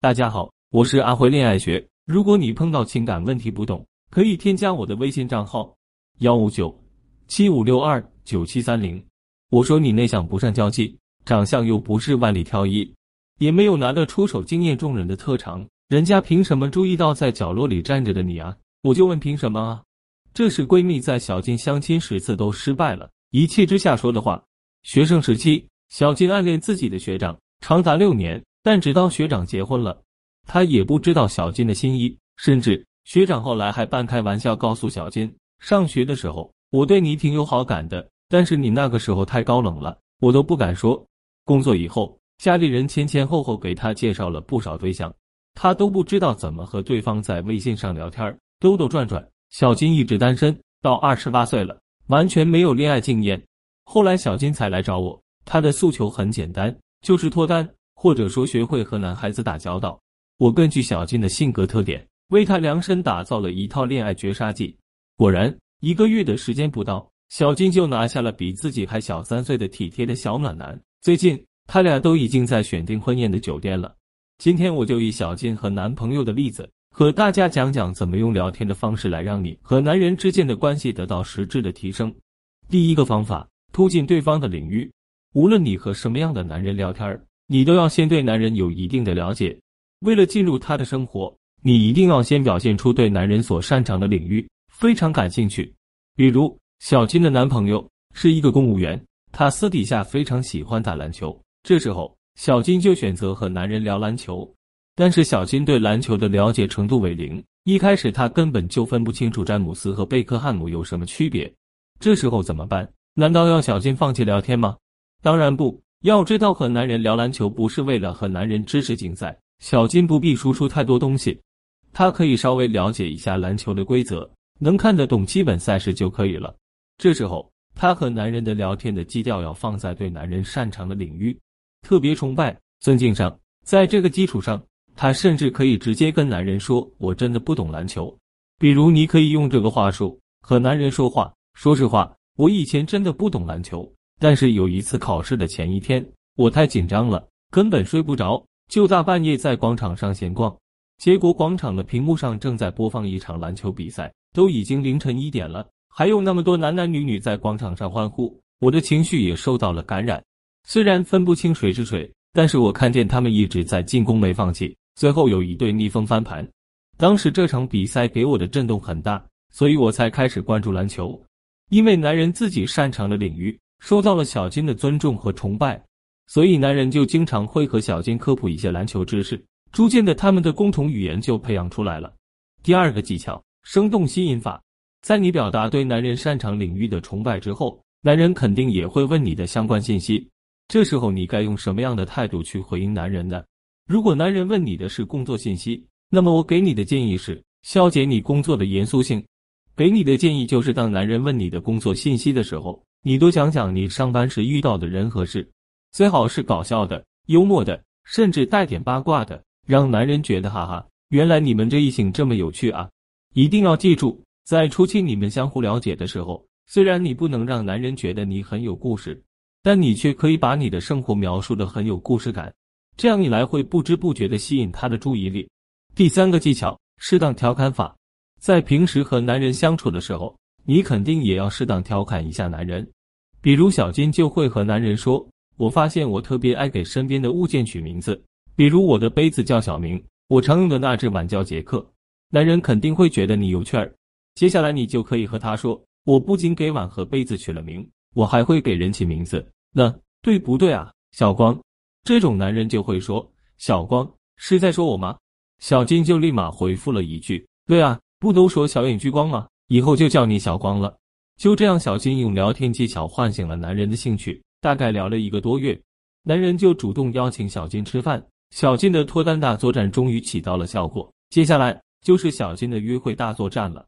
大家好，我是阿辉恋爱学。如果你碰到情感问题不懂，可以添加我的微信账号幺五九七五六二九七三零。我说你内向不善交际，长相又不是万里挑一，也没有拿得出手惊艳众人的特长，人家凭什么注意到在角落里站着的你啊？我就问凭什么啊？这是闺蜜在小金相亲十次都失败了，一气之下说的话。学生时期，小金暗恋自己的学长长达六年。但直到学长结婚了，他也不知道小金的心意。甚至学长后来还半开玩笑告诉小金：“上学的时候我对你挺有好感的，但是你那个时候太高冷了，我都不敢说。”工作以后，家里人前前后后给他介绍了不少对象，他都不知道怎么和对方在微信上聊天，兜兜转转。小金一直单身到二十八岁了，完全没有恋爱经验。后来小金才来找我，他的诉求很简单，就是脱单。或者说学会和男孩子打交道，我根据小金的性格特点，为他量身打造了一套恋爱绝杀技。果然，一个月的时间不到，小金就拿下了比自己还小三岁的体贴的小暖男。最近，他俩都已经在选定婚宴的酒店了。今天，我就以小金和男朋友的例子，和大家讲讲怎么用聊天的方式来让你和男人之间的关系得到实质的提升。第一个方法，突进对方的领域。无论你和什么样的男人聊天儿你都要先对男人有一定的了解，为了进入他的生活，你一定要先表现出对男人所擅长的领域非常感兴趣。比如，小金的男朋友是一个公务员，他私底下非常喜欢打篮球。这时候，小金就选择和男人聊篮球。但是，小金对篮球的了解程度为零，一开始他根本就分不清楚詹姆斯和贝克汉姆有什么区别。这时候怎么办？难道要小金放弃聊天吗？当然不。要知道，和男人聊篮球不是为了和男人知识竞赛。小金不必输出太多东西，他可以稍微了解一下篮球的规则，能看得懂基本赛事就可以了。这时候，他和男人的聊天的基调要放在对男人擅长的领域，特别崇拜、尊敬上。在这个基础上，他甚至可以直接跟男人说：“我真的不懂篮球。”比如，你可以用这个话术和男人说话：“说实话，我以前真的不懂篮球。”但是有一次考试的前一天，我太紧张了，根本睡不着，就大半夜在广场上闲逛。结果广场的屏幕上正在播放一场篮球比赛，都已经凌晨一点了，还有那么多男男女女在广场上欢呼，我的情绪也受到了感染。虽然分不清谁是谁，但是我看见他们一直在进攻没放弃，最后有一队逆风翻盘。当时这场比赛给我的震动很大，所以我才开始关注篮球，因为男人自己擅长的领域。受到了小金的尊重和崇拜，所以男人就经常会和小金科普一些篮球知识。逐渐的，他们的共同语言就培养出来了。第二个技巧，生动吸引法。在你表达对男人擅长领域的崇拜之后，男人肯定也会问你的相关信息。这时候，你该用什么样的态度去回应男人呢？如果男人问你的是工作信息，那么我给你的建议是消解你工作的严肃性。给你的建议就是，当男人问你的工作信息的时候。你多讲讲你上班时遇到的人和事，最好是搞笑的、幽默的，甚至带点八卦的，让男人觉得哈哈，原来你们这一行这么有趣啊！一定要记住，在初期你们相互了解的时候，虽然你不能让男人觉得你很有故事，但你却可以把你的生活描述的很有故事感，这样一来会不知不觉的吸引他的注意力。第三个技巧，适当调侃法，在平时和男人相处的时候。你肯定也要适当调侃一下男人，比如小金就会和男人说：“我发现我特别爱给身边的物件取名字，比如我的杯子叫小明，我常用的那只碗叫杰克。”男人肯定会觉得你有趣儿。接下来你就可以和他说：“我不仅给碗和杯子取了名，我还会给人起名字，那对不对啊？”小光，这种男人就会说：“小光是在说我吗？”小金就立马回复了一句：“对啊，不都说小眼聚光吗？”以后就叫你小光了。就这样，小金用聊天技巧唤醒了男人的兴趣。大概聊了一个多月，男人就主动邀请小金吃饭。小金的脱单大作战终于起到了效果。接下来就是小金的约会大作战了。